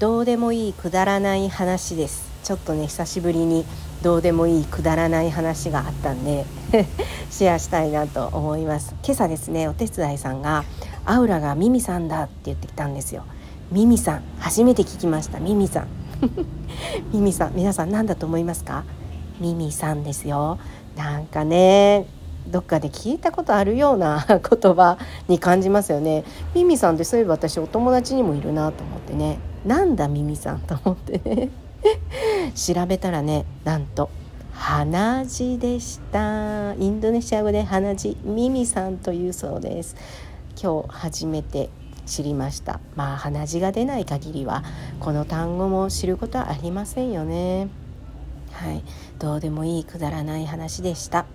どうでもいいくだらない話です。ちょっとね久しぶりにどうでもいいくだらない話があったんで シェアしたいなと思います。今朝ですねお手伝いさんがアウラがミミさんだって言ってきたんですよ。ミミさん初めて聞きました。ミミさん。ミミさん皆さん何だと思いますか？ミミさんですよ。なんかねどっかで聞いたことあるような 言葉に感じますよね。ミミさんってそういえば私お友達にもいるなと思ってね。なんだミミさんと思ってね。調べたらねなんと鼻血でした。インドネシア語で鼻血ミミさんというそうです。今日初めて知りました。まあ鼻血が出ない限りはこの単語も知ることはありませんよね。はい。どうでもいいくだらない話でした。